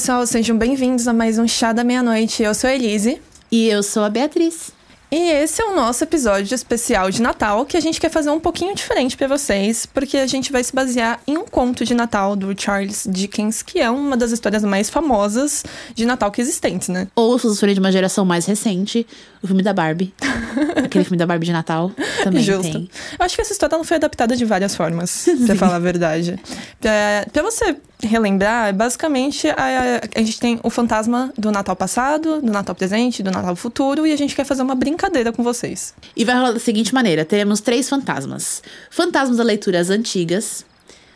pessoal, sejam bem-vindos a mais um Chá da Meia-Noite. Eu sou a Elise. E eu sou a Beatriz. E esse é o nosso episódio especial de Natal, que a gente quer fazer um pouquinho diferente para vocês, porque a gente vai se basear em um conto de Natal do Charles Dickens, que é uma das histórias mais famosas de Natal que existentes, né? Ou se você for de uma geração mais recente, o filme da Barbie. Aquele filme da Barbie de Natal também Justo. tem. Eu acho que essa história não foi adaptada de várias formas, pra falar a verdade. Pra, pra você relembrar, basicamente a, a gente tem o fantasma do Natal passado, do Natal presente, do Natal futuro, e a gente quer fazer uma brincadeira com vocês. E vai rolar da seguinte maneira: teremos três fantasmas: fantasmas das leituras antigas,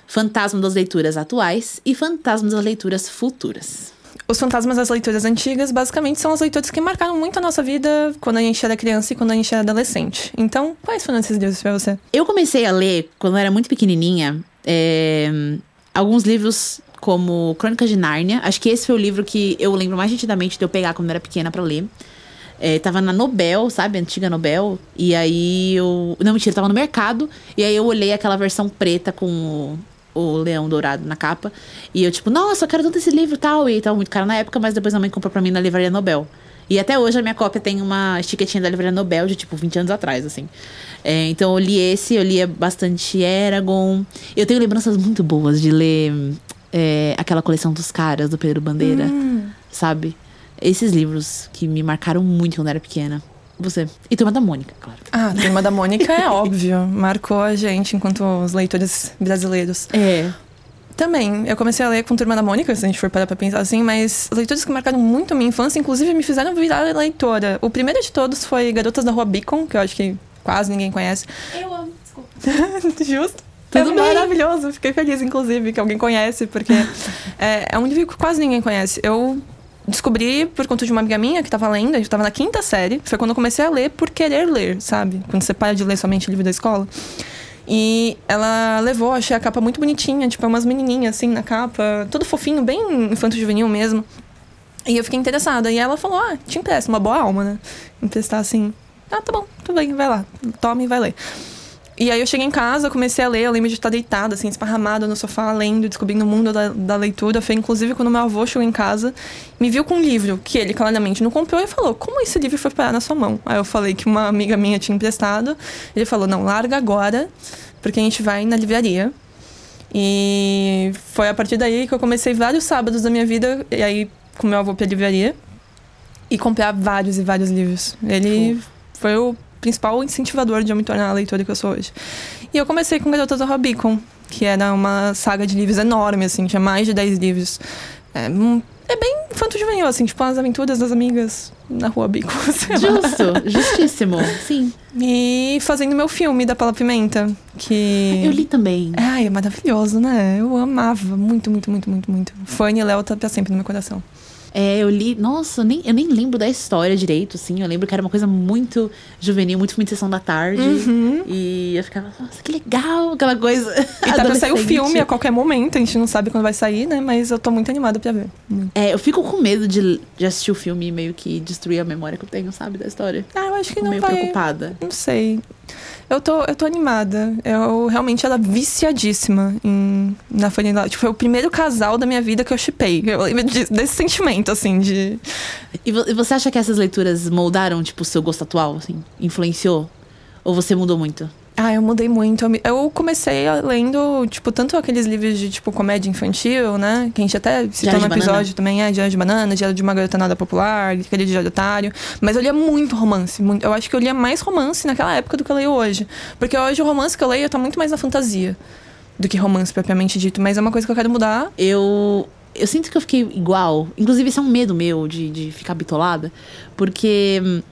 fantasma das leituras atuais e fantasma das leituras futuras. Os fantasmas das leituras antigas, basicamente, são as leituras que marcaram muito a nossa vida quando a gente era criança e quando a gente era adolescente. Então, quais foram esses livros pra você? Eu comecei a ler, quando eu era muito pequenininha, é, alguns livros como Crônicas de Nárnia. Acho que esse foi o livro que eu lembro mais nitidamente de eu pegar quando eu era pequena para ler. É, tava na Nobel, sabe? Antiga Nobel. E aí eu. Não, mentira, tava no mercado. E aí eu olhei aquela versão preta com o, leão dourado na capa. E eu, tipo, nossa, eu quero tanto esse livro e tal. E tava muito caro na época, mas depois a mãe comprou pra mim na livraria Nobel. E até hoje a minha cópia tem uma etiquetinha da livraria Nobel de tipo 20 anos atrás, assim. É, então eu li esse, eu lia bastante Eragon. Eu tenho lembranças muito boas de ler é, aquela coleção dos caras do Pedro Bandeira, sabe? Esses livros que me marcaram muito quando eu era pequena. Você. E Turma da Mônica, claro. Ah, Turma da Mônica é óbvio. Marcou a gente enquanto os leitores brasileiros. É. Também, eu comecei a ler com Turma da Mônica, se a gente for parar pra pensar assim, mas leituras que marcaram muito a minha infância, inclusive me fizeram virar leitora. O primeiro de todos foi Garotas da Rua Beacon, que eu acho que quase ninguém conhece. Eu amo, desculpa. Justo. Tudo é bem. maravilhoso. Fiquei feliz, inclusive, que alguém conhece, porque é, é um livro que quase ninguém conhece. Eu descobri por conta de uma amiga minha que tava lendo, a gente tava na quinta série. Foi quando eu comecei a ler por querer ler, sabe? Quando você para de ler somente livro da escola. E ela levou, achei a capa muito bonitinha, tipo, umas menininhas assim na capa, tudo fofinho, bem infanto-juvenil mesmo. E eu fiquei interessada. E ela falou: Ah, te empresto, uma boa alma, né? Emprestar assim. Ah, tá bom, tudo bem, vai lá, tome e vai ler. E aí eu cheguei em casa, comecei a ler, eu lembro de estar deitada, assim, esparramada no sofá, lendo, descobrindo o mundo da, da leitura. Foi inclusive quando meu avô chegou em casa, me viu com um livro que ele claramente não comprou e falou: Como esse livro foi parar na sua mão? Aí eu falei que uma amiga minha tinha emprestado. Ele falou: Não, larga agora, porque a gente vai na livraria. E foi a partir daí que eu comecei vários sábados da minha vida, e aí com meu avô pra livraria, e comprar vários e vários livros. Ele foi o principal incentivador de eu me tornar a leitora que eu sou hoje. E eu comecei com Garotas da Rua Beacon, que era uma saga de livros enorme, assim, tinha mais de 10 livros. É, hum, é bem infanto-juvenil, assim, tipo as aventuras das amigas na Rua lá. Justo, justíssimo. Sim. E fazendo meu filme da Paula Pimenta, que... Eu li também. Ai, é maravilhoso, né? Eu amava muito, muito, muito, muito, muito. Fanny e Léo tá pra sempre no meu coração. É, eu li. Nossa, eu nem, eu nem lembro da história direito, assim. Eu lembro que era uma coisa muito juvenil, muito filme de sessão da tarde. E eu ficava, nossa, que legal, aquela coisa. E tá pra sair o filme a qualquer momento, a gente não sabe quando vai sair, né? Mas eu tô muito animada pra ver. É, eu fico com medo de, de assistir o filme e meio que destruir a memória que eu tenho, sabe, da história. Ah, eu acho que Fico não meio vai... preocupada. Não sei. Eu tô, eu tô animada. Eu realmente era viciadíssima em, na Léo. Tipo, foi o primeiro casal da minha vida que eu chipei. Eu lembro disso- desse sentimento, assim, de... E você acha que essas leituras moldaram, tipo, o seu gosto atual, assim? Influenciou? Ou você mudou muito? Ah, eu mudei muito. Eu me- Eu comecei lendo, tipo, tanto aqueles livros de, tipo, comédia infantil, né? Que a gente até citou no episódio Banana. também, é, Diário de Banana, Diário de uma Garota Nada Popular, aquele Diário Otário. Mas eu lia muito romance. muito- Eu acho que eu lia mais romance naquela época do que eu leio hoje. Porque hoje o romance que eu leio tá muito mais na fantasia do que romance propriamente dito. Mas é uma coisa que eu quero mudar. Eu. Eu sinto que eu fiquei igual. Inclusive, isso é um medo meu de, de ficar bitolada. Porque hum,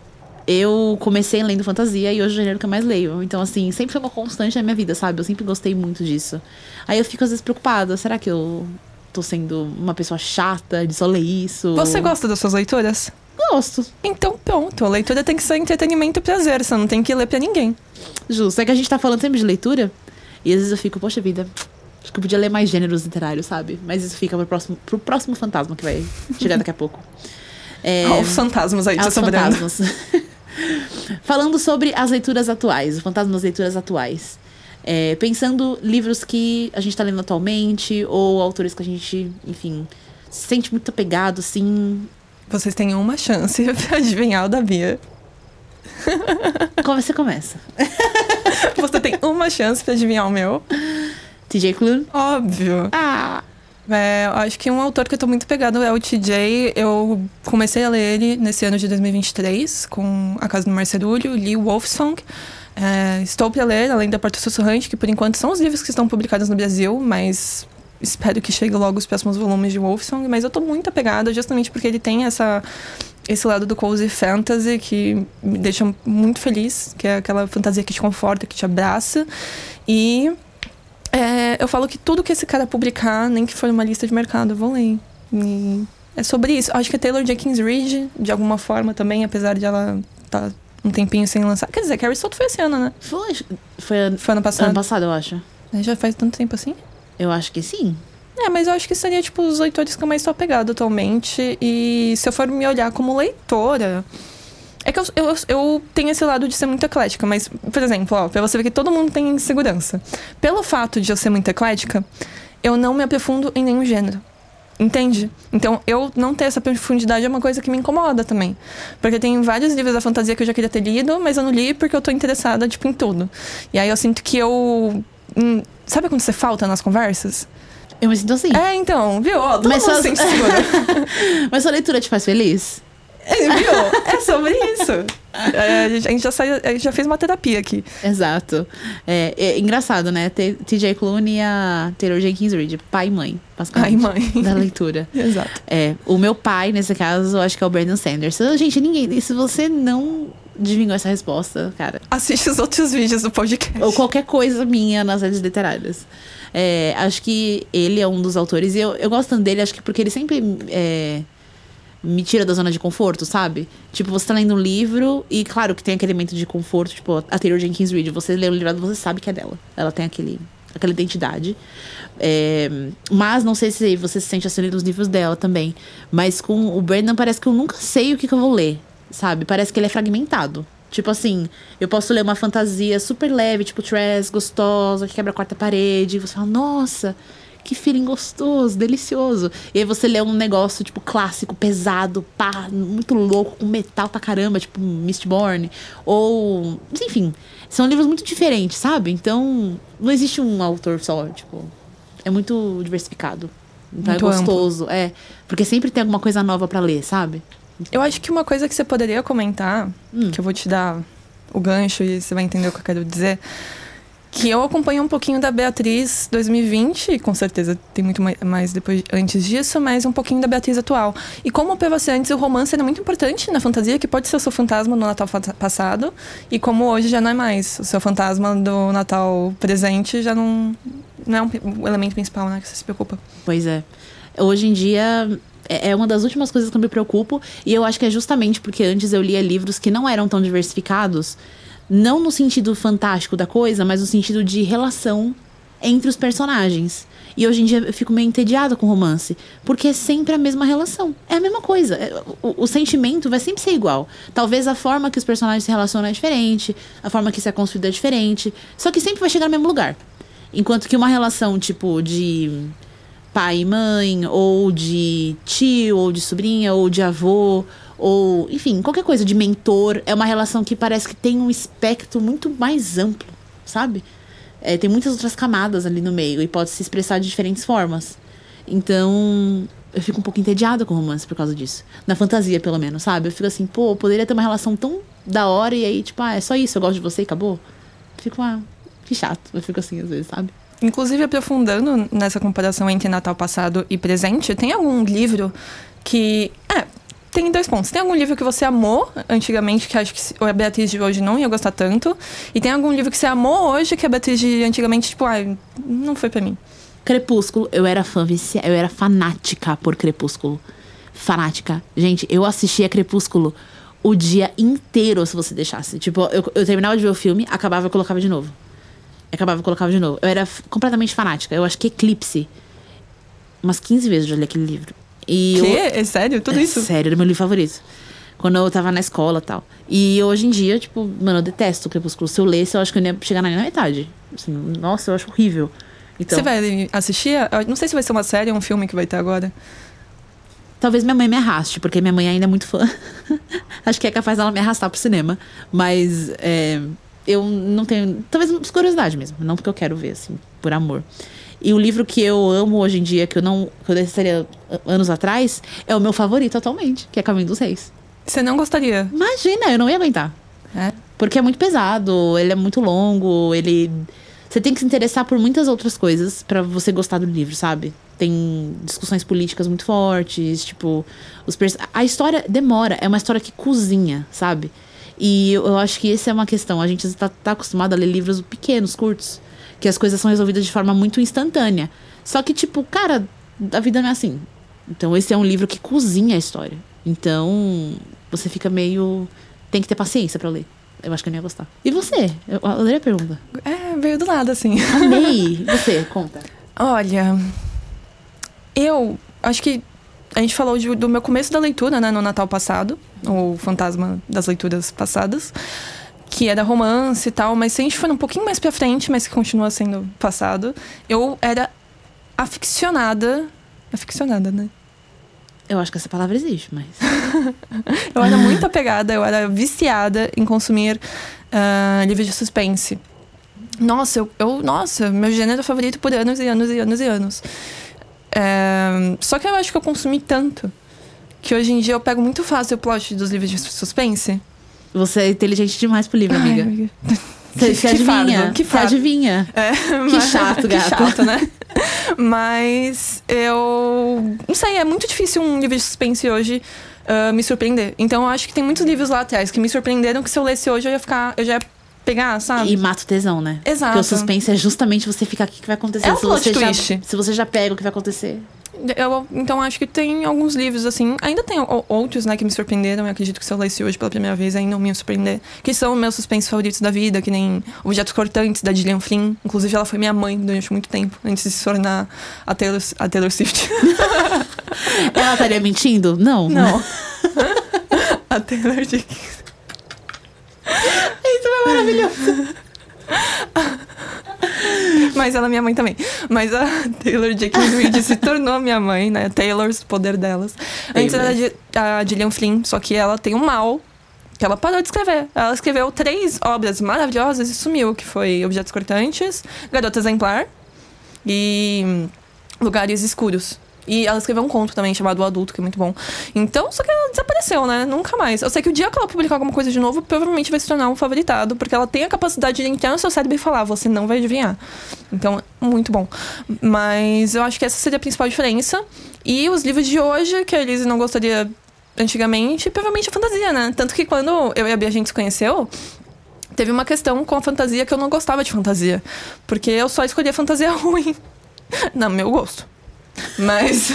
eu comecei lendo fantasia e hoje é o gênero que eu mais leio. Então, assim, sempre foi uma constante na minha vida, sabe? Eu sempre gostei muito disso. Aí eu fico às vezes preocupada. Será que eu tô sendo uma pessoa chata de só ler isso? Você gosta das suas leituras? Gosto. Então, pronto. A leitura tem que ser entretenimento e prazer. Você não tem que ler pra ninguém. Justo. É que a gente tá falando sempre de leitura. E às vezes eu fico, poxa vida, acho que eu podia ler mais gêneros literários, sabe? Mas isso fica pro próximo, pro próximo fantasma que vai chegar daqui a pouco. É, os fantasmas aí aos fantasmas. Falando sobre as leituras atuais, o fantasma das leituras atuais. É, pensando livros que a gente tá lendo atualmente, ou autores que a gente, enfim, se sente muito apegado, assim. Vocês têm uma chance pra adivinhar o da Bia. Como você começa? Você tem uma chance pra adivinhar o meu. TJ Klune? Óbvio. Ah! É, acho que um autor que eu tô muito pegado é o TJ. Eu comecei a ler ele nesse ano de 2023, com A Casa do Marcerulho, li Wolfsong. É, estou para ler Além da Porta Sussurrante, que por enquanto são os livros que estão publicados no Brasil, mas espero que chegue logo os próximos volumes de Wolfsong. Mas eu tô muito apegada justamente porque ele tem essa esse lado do cozy fantasy que me deixa muito feliz, que é aquela fantasia que te conforta, que te abraça. E é, eu falo que tudo que esse cara publicar, nem que for uma lista de mercado, eu vou ler. E é sobre isso. Acho que a Taylor Jenkins Reid, de alguma forma também, apesar de ela estar tá um tempinho sem lançar. Quer dizer, Carrie Soto foi esse ano, né? Foi, foi, Foi ano passado. ano passado, eu acho. Já faz tanto tempo assim? Eu acho que sim. É, mas eu acho que seria, tipo, os leitores que eu mais tô apegado atualmente. E se eu for me olhar como leitora. É que eu, eu, eu tenho esse lado de ser muito eclética, mas, por exemplo, ó, pra você ver que todo mundo tem insegurança. Pelo fato de eu ser muito eclética, eu não me aprofundo em nenhum gênero. Entende? Então, eu não ter essa profundidade é uma coisa que me incomoda também. Porque tem vários livros da fantasia que eu já queria ter lido, mas eu não li porque eu tô interessada, tipo, em tudo. E aí eu sinto que eu. hum, sabe quando você falta nas conversas? Eu me sinto assim. É, então, viu? Ó, todo Mas mundo sente segura. Mas sua leitura te faz feliz? Viu? É sobre isso. É, a gente já, saiu, a gente já fez uma terapia aqui. Exato. É, é engraçado, né? T- TJ Klune e a Taylor Jenkins Reid, pai e mãe, Ai, basicamente. mãe. Da leitura. Exato. É, o meu pai, nesse caso, eu acho que é o Brandon Sanderson. Gente, ninguém. Se você não adivinhou essa resposta, cara, Assiste os outros vídeos do podcast. ou qualquer coisa minha nas redes literárias. É, acho que ele é um dos autores. E eu, eu gosto tanto dele, acho que porque ele sempre é, me tira da zona de conforto, sabe? Tipo, você tá lendo um livro e, claro, que tem aquele elemento de conforto, tipo, a Taylor Jenkins Reid. Você lê o livro, você sabe que é dela. Ela tem aquele, aquela identidade. É, mas não sei se você se sente assim lendo os livros dela também. Mas com o Brandon parece que eu nunca sei o que, que eu vou ler, sabe? Parece que ele é fragmentado. Tipo assim, eu posso ler uma fantasia super leve, tipo Tress, gostosa, que quebra a quarta parede. E você fala, nossa, que feeling gostoso, delicioso. E aí você lê um negócio, tipo, clássico, pesado, pá, muito louco, com metal pra caramba, tipo Mistborn. Ou. Enfim, são livros muito diferentes, sabe? Então, não existe um autor só, tipo. É muito diversificado. Então Muito é gostoso. É. Porque sempre tem alguma coisa nova pra ler, sabe? Eu acho que uma coisa que você poderia comentar, Hum. que eu vou te dar o gancho e você vai entender o que eu quero dizer, que eu acompanho um pouquinho da Beatriz 2020, e com certeza tem muito mai- mais depois antes disso, mas um pouquinho da Beatriz atual. E como pra você antes o romance era muito importante na fantasia, que pode ser o seu fantasma no Natal passado, e como hoje já não é mais. O seu fantasma do Natal presente já não, não é um, elemento principal, né, que você se preocupa. Pois é. Hoje em dia é é uma das últimas coisas que eu me preocupo e eu acho que é justamente porque antes eu lia livros que não eram tão diversificados, não no sentido fantástico da coisa, mas no sentido de relação entre os personagens. E hoje em dia eu fico meio entediada com romance, porque é sempre a mesma relação. É a mesma coisa. É, O, o sentimento vai sempre ser igual. Talvez a forma que os personagens se relacionam é diferente, a forma que isso é construído é diferente, só que sempre vai chegar no mesmo lugar. Enquanto que uma relação tipo de pai e mãe, ou de tio, ou de sobrinha, ou de avô, ou, enfim, qualquer coisa de mentor, é uma relação que parece que tem um espectro muito mais amplo, sabe? É, tem muitas outras camadas ali no meio e pode se expressar de diferentes formas. Então, eu fico um pouco entediada com romance por causa disso. Na fantasia, pelo menos, sabe? Eu fico assim, pô, poderia ter uma relação tão da hora e aí, tipo, ah, é só isso, eu gosto de você e acabou. Fico, ah, que chato. Eu fico assim às vezes, sabe? Inclusive, aprofundando nessa comparação entre Natal passado e presente, tem algum livro que. É, tem dois pontos. Tem algum livro que você amou antigamente, que acho que a Beatriz de hoje não ia gostar tanto. E tem algum livro que você amou hoje, que a Beatriz de antigamente, tipo, ai, não foi pra mim. Crepúsculo, eu era fã eu era fanática por Crepúsculo. Fanática. Gente, eu assistia Crepúsculo o dia inteiro, se você deixasse. Tipo, eu, eu terminava de ver o filme, acabava e colocava de novo. Acabava e colocava de novo. Eu era completamente fanática. Eu acho que Eclipse. Umas 15 vezes eu já li aquele livro. E eu- Que? É sério? Tudo é isso? Sério, era meu livro favorito. Quando eu tava na escola e tal. E hoje em dia, tipo, mano, eu detesto o Crepúsculo. Se eu lesse, eu acho que eu não ia chegar na metade. Assim, nossa, eu acho horrível. Então, Você vai assistir? Eu não sei se vai ser uma série ou um filme que vai ter agora. Talvez minha mãe me arraste, porque minha mãe ainda é muito fã. Acho que é capaz dela me arrastar pro cinema. Mas é, eu não tenho. Talvez por curiosidade mesmo. Não porque eu quero ver, assim, por amor. E o livro que eu amo hoje em dia, que eu não. que eu deixaria anos atrás, é o meu favorito atualmente, que é Caminho dos Reis. Você não gostaria? Imagina, eu não ia aguentar. É. Porque é muito pesado, ele é muito longo, ele. Você tem que se interessar por muitas outras coisas pra você gostar do livro, sabe? Tem discussões políticas muito fortes, tipo, os pers- a história demora, é uma história que cozinha, sabe? E eu acho que essa é uma questão. A gente tá, tá acostumado a ler livros pequenos, curtos, que as coisas são resolvidas de forma muito instantânea. Só que, tipo, cara, a vida não é assim. Então, esse é um livro que cozinha a história. Então, você fica meio. Tem que ter paciência pra ler. Eu acho que eu não ia gostar. E você? Eu adorei a pergunta. É, veio do nada, assim. Amei! Você, conta. Olha, eu acho que a gente falou de- do meu começo da leitura, né, no Natal passado, o Fantasma das Leituras Passadas, que era romance e tal, mas se a gente for um pouquinho mais pra frente, mas que continua sendo passado, eu era aficionada. Aficionada, né? Eu acho que essa palavra existe, mas. Eu era muito apegada, eu era viciada em consumir ah, livros de suspense. Nossa, eu, eu- Nossa, meu gênero favorito por anos e anos e anos e anos. É, só que eu acho que eu consumi tanto que hoje em dia eu pego muito fácil o plot dos livros de suspense. Você é inteligente demais pro livro, Ai, amiga. amiga. Você, que- que adivinha. fardo, que Você adivinha. É, Que mas- chato, que gata. chato, né? Mas eu. Não sei, é muito difícil um livro de suspense hoje ah, me surpreender. Então eu acho que tem muitos livros lá atrás que me surpreenderam que se eu lesse hoje eu ia ficar. Eu já ia pegar, sabe? E mata o tesão, né? Exato. Porque o suspense é justamente você ficar aqui o que vai acontecer. É um se, você já, se você já pega o que vai acontecer. Eu, então acho que tem alguns livros assim, ainda tem outros, né, que me surpreenderam. Eu acredito que se eu lesse hoje pela primeira vez ainda não me surpreender, que são meus suspensos favoritos da vida, que nem Objetos Cortantes da Gillian Flynn. Inclusive ela foi minha mãe durante muito tempo, antes de se tornar a Taylor, a Taylor Swift. Ela estaria mentindo? Não. Não. a Taylor Jenkins. Isso é maravilhoso. Mas ela é minha mãe também. Mas a Taylor Jenkins Reid se tornou minha mãe, né? Taylor's poder delas. Antes Taylor. era a Gi- a Gillian Flynn, só que ela tem um mal que ela parou de escrever. Ela escreveu três obras maravilhosas e sumiu, que foi Objetos Cortantes, Garota Exemplar e Lugares Escuros. E ela escreveu um conto também chamado O Adulto, que é muito bom. Então, só que ela desapareceu, né? Nunca mais. Eu sei que o dia que ela publicar alguma coisa de novo, provavelmente vai se tornar um favoritado, porque ela tem a capacidade de entrar no seu cérebro e falar, você não vai adivinhar. Então, muito bom. Mas eu acho que essa seria a principal diferença. E os livros de hoje, que a Elise não gostaria antigamente, provavelmente é fantasia, né? Tanto que quando eu e a Bia a gente se conheceu, teve uma questão com a fantasia que eu não gostava de fantasia. Porque eu só escolhia fantasia ruim. Não, meu gosto. Mas.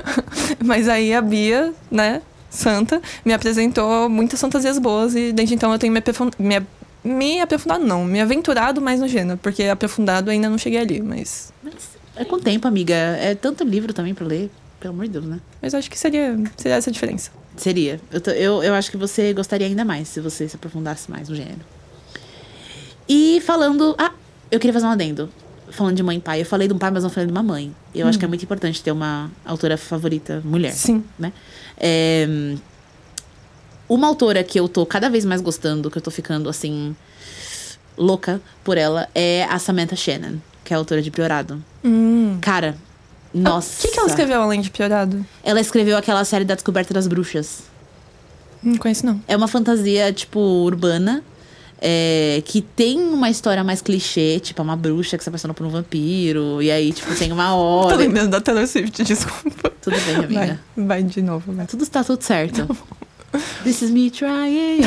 mas aí a Bia, né, santa, me apresentou muitas fantasias boas e desde então eu tenho me, aprofun- me, me aprofundado, não, me aventurado mais no gênero, porque aprofundado ainda não cheguei ali, mas. Mas é com o tempo, amiga. É tanto livro também pra ler. Pelo amor de Deus, né? Mas acho que seria, seria essa a diferença. Seria. Eu, tô- eu, eu acho que você gostaria ainda mais se você se aprofundasse mais no gênero. E falando. Ah, eu queria fazer um adendo. Falando de mãe e pai. Eu falei de um pai, mas não falei de uma mãe. Eu acho que é muito importante ter uma autora favorita mulher. Sim. né? É, uma autora que eu tô cada vez mais gostando, que eu tô ficando assim louca por ela, é a Samantha Shannon, que é a autora de Piorado. Hum. Cara, nossa. O que, que ela escreveu além de Piorado? Ela escreveu aquela série da Descoberta das Bruxas. Não conheço, não. É uma fantasia, tipo, urbana. É, que tem uma história mais clichê, tipo, é uma bruxa que se apaixona por um vampiro. E aí, tipo, tem uma Tô hora. lembrando da Taylor Swift, desculpa. Tudo bem, amiga. Vai, vai de novo, vai. Tudo está tudo certo. This is me trying.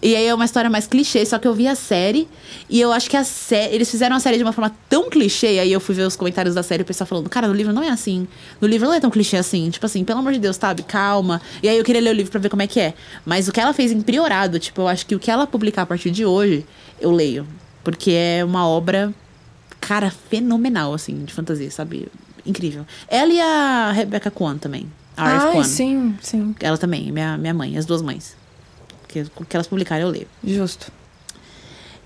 e aí é uma história mais clichê, só que eu vi a série e eu acho que a série. Eles fizeram a série de uma forma tão clichê, aí eu fui ver os comentários da série e o pessoal falando, cara, no livro não é assim. No livro não é tão clichê assim. Tipo assim, pelo amor de Deus, sabe? Calma. E aí eu queria ler o livro pra ver como é que é. Mas o que ela fez em Priorado, tipo, eu acho que o que ela publicar a partir de hoje, eu leio. Porque é uma obra, cara, fenomenal, assim, de fantasia, sabe? Incrível. Ela e a Rebecca Kwan também. A R.F. Ai, Kwan. sim, sim. Ela também, minha, minha mãe, as duas mães. Que, o que elas publicaram eu leio. Justo.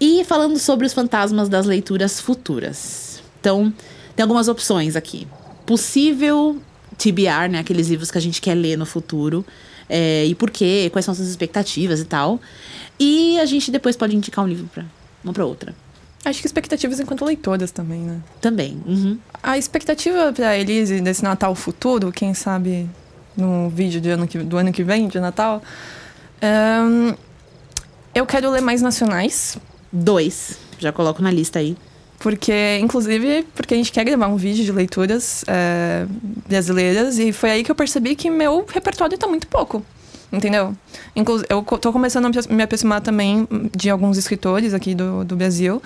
E falando sobre os fantasmas das leituras futuras. Então, tem algumas opções aqui. Possível TBR, né? Aqueles livros que a gente quer ler no futuro. É, e por quê, quais são suas expectativas e tal. E a gente depois pode indicar um livro pra uma pra outra. Acho que expectativas enquanto leitoras também, né? Também. Uhum. A expectativa pra Elise desse Natal futuro, quem sabe no vídeo de ano que- do ano que vem, de Natal, ahn, eu quero ler mais nacionais. Dois. Já coloco na lista aí. Porque, inclusive, porque a gente quer gravar um vídeo de leituras é, brasileiras e foi aí que eu percebi que meu repertório tá muito pouco. Entendeu? Inclu eu tô começando a me aproximar também de alguns escritores aqui do, do Brasil.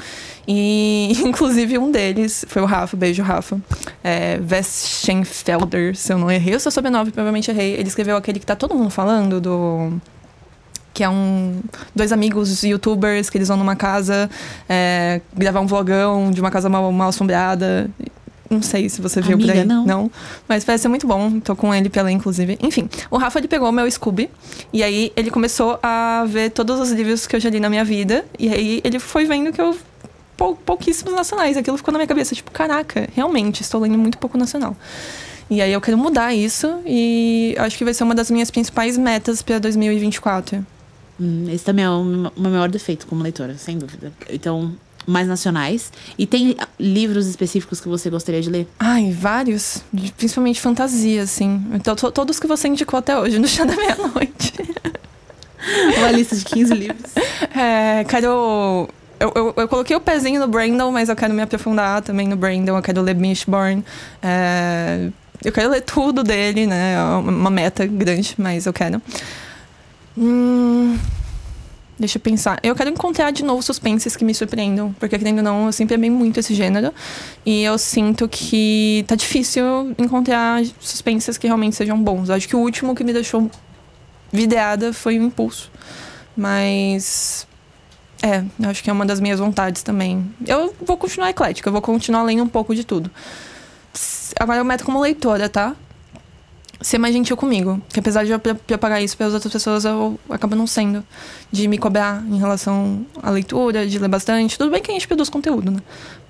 E, inclusive, um deles foi o Rafa, beijo, Rafa. É, Westenfelder, se eu não errei o seu sobrenome, provavelmente errei. Ele escreveu aquele que tá todo mundo falando, do que é um dois amigos youtubers que eles vão numa casa é, gravar um vlogão de uma casa mal, mal assombrada. Não sei se você viu por Amiga, aí. não. Mas parece ser muito bom. Tô com ele pela, inclusive. Enfim, o Rafa ele pegou o meu Scooby e aí ele começou a ver todos os livros que eu já li na minha vida. E aí ele foi vendo que eu. pou- pouquíssimos nacionais. Aquilo ficou na minha cabeça, tipo, caraca, realmente, estou lendo muito pouco nacional. E aí eu quero mudar isso e acho que vai ser uma das minhas principais metas para 2024. Hum, esse também é o meu maior defeito como leitora, sem dúvida. Então, mais nacionais. E tem ah, livros específicos que você gostaria de ler? Ai, vários. Principalmente fantasia, assim. Então, to- todos que você indicou até hoje, no chá da meia-noite. Uma lista de 15 livros. É, quero. Eu, eu, eu coloquei o pezinho no Brandon, mas eu quero me aprofundar também no Brandon. Eu quero ler Mishborn. É, eu quero ler tudo dele, né? É uma uma meta grande, mas eu quero. Hum, deixa eu pensar. Eu quero encontrar de novo suspenses que me surpreendam. Porque, querendo ou não, eu sempre amei muito esse gênero. E eu sinto que tá difícil encontrar suspenses que realmente sejam bons. Eu acho que o último que me deixou videada foi o Impulso. Mas. É, eu acho que é uma das minhas vontades também. Eu vou continuar eclética, eu vou continuar lendo um pouco de tudo. Agora eu meto como leitora, tá? Ser mais gentil comigo. Que apesar de eu preparar isso para as outras pessoas, eu acabo não sendo. De me cobrar em relação à leitura, de ler bastante. Tudo bem que a gente produz conteúdo, né?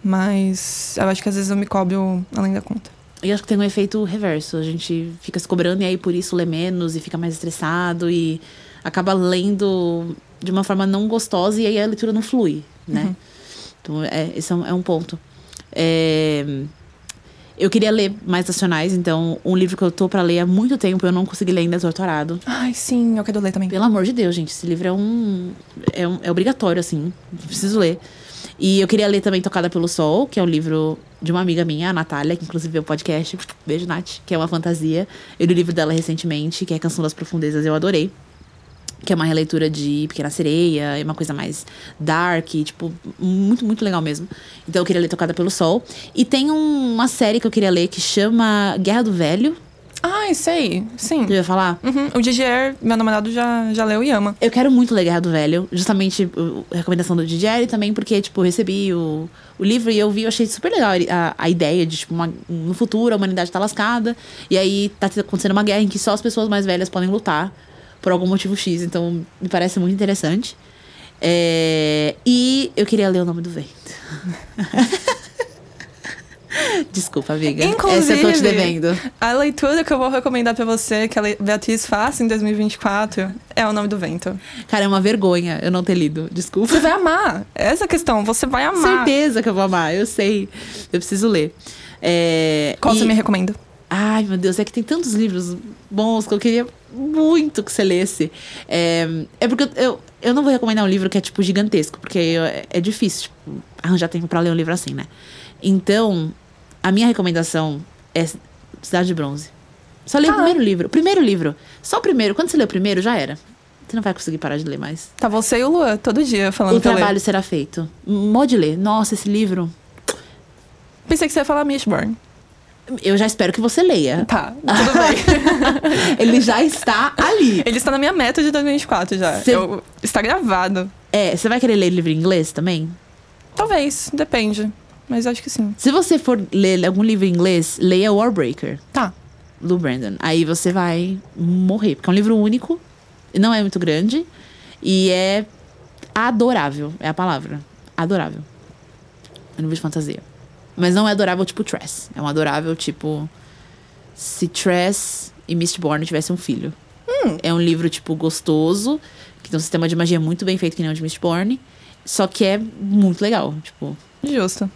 Mas eu acho que às vezes eu me cobro além da conta. E acho que tem um efeito reverso. A gente fica se cobrando e aí por isso lê menos e fica mais estressado e acaba lendo de uma forma não gostosa e aí a leitura não flui, né? Então, é, esse é um, é um ponto. É, eu queria ler mais nacionais, então um livro que eu tô pra ler há muito tempo, eu não consegui ler ainda, é Torturado. Ai, sim, eu quero ler também. Pelo amor de Deus, gente, esse livro é um. É, um- é obrigatório, assim. Preciso ler. E eu queria ler também Tocada pelo Sol, que é um livro de uma amiga minha, a Natália, que inclusive veio o podcast. Beijo, Nath, que é uma fantasia. Eu li o livro dela recentemente, que é Canção das Profundezas, eu adorei. Que é uma releitura de Pequena Sereia, é uma coisa mais dark, tipo, muito, muito legal mesmo. Então eu queria ler Tocada pelo Sol. E tem um- uma série que eu queria ler que chama Guerra do Velho. Ai, sei, sim. Eu ia falar? Uhum, O Didier, meu namorado, já, já leu e ama. Eu quero muito ler Guerra do Velho, justamente a recomendação do DJ e também porque, tipo, eu recebi o, o livro e eu vi, eu achei super legal a, a ideia de, tipo, uma- no futuro a humanidade tá lascada e aí tá acontecendo uma guerra em que só as pessoas mais velhas podem lutar por algum motivo X, então me parece muito interessante. É, e eu queria ler O Nome do Vento. Desculpa, amiga. Essa eu tô te Inclusive- devendo. A leitura que eu vou recomendar pra você, que a Beatriz faça em 2024, é O Nome do Vento. Cara, é uma vergonha eu não ter lido. Desculpa. Você vai amar. Essa questão, você vai amar. Certeza que eu vou amar, eu sei. Eu preciso ler. É, Qual e- você me recomenda? Ai, meu Deus, é que tem tantos livros bons que eu queria muito que você lesse. É, é porque eu, eu, eu não vou recomendar um livro que é, tipo, gigantesco, porque eu- é difícil, tipo, arranjar tempo pra ler um livro assim, né? Então, a minha recomendação é Cidade de Bronze. Só leia Tá. o primeiro livro. O primeiro livro. Só o primeiro. Quando você lê o primeiro, já era. Você não vai conseguir parar de ler mais. Tá você e o Luan, todo dia, falando O ler. trabalho será feito. Pode ler. Nossa, esse livro. Pensei que você ia falar Mishburn. Eu já espero que você leia. Tá, tudo bem. Ele já está ali. Ele está na minha meta de 2024 já. Cê- Eu- está gravado. É, você vai querer ler livro em inglês também? Talvez, depende. Mas acho que sim. Se você for ler algum livro em inglês, leia Warbreaker, Tá. do Brandon. Aí você vai morrer, porque é um livro único, não é muito grande e é adorável, é a palavra. Adorável. É um livro de fantasia. Mas não é adorável tipo Tress. É um adorável tipo. se Tress e Mistborn tivessem um filho. É um livro, tipo, gostoso, que tem um sistema de magia muito bem feito, que nem o de Mistborn. Só que é muito legal, tipo... Justo.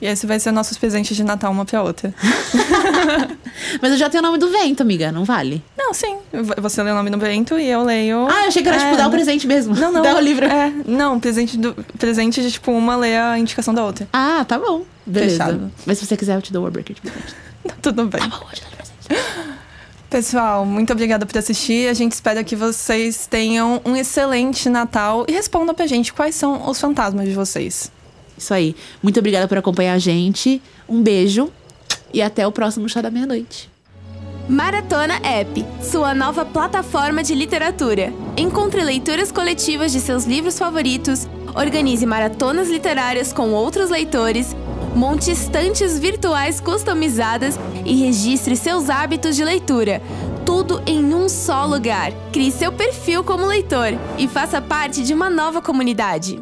E esse vai ser nossos presentes de Natal uma pra outra. Mas eu já tenho o nome do vento, amiga, não vale? Não, sim. Você lê o nome do vento e eu leio. Ah, eu achei que era, É, tipo, dar o presente mesmo. Não, não. Dar o livro. É, não, presente, do, presente de, tipo, uma lê a indicação da outra. Ah, tá bom. Beleza. Fechado. Mas se você quiser, eu te dou o Warbreaker de presente. Tudo bem. Tá bom, dou de presente. Pessoal, muito obrigada por assistir. A gente espera que vocês tenham um excelente Natal e respondam pra gente quais são os fantasmas de vocês. Isso aí. Muito obrigada por acompanhar a gente. Um beijo. E até o próximo Chá da Meia-Noite. Maratona App, sua nova plataforma de literatura. Encontre leituras coletivas de seus livros favoritos, organize maratonas literárias com outros leitores, monte estantes virtuais customizadas e registre seus hábitos de leitura. Tudo em um só lugar. Crie seu perfil como leitor e faça parte de uma nova comunidade.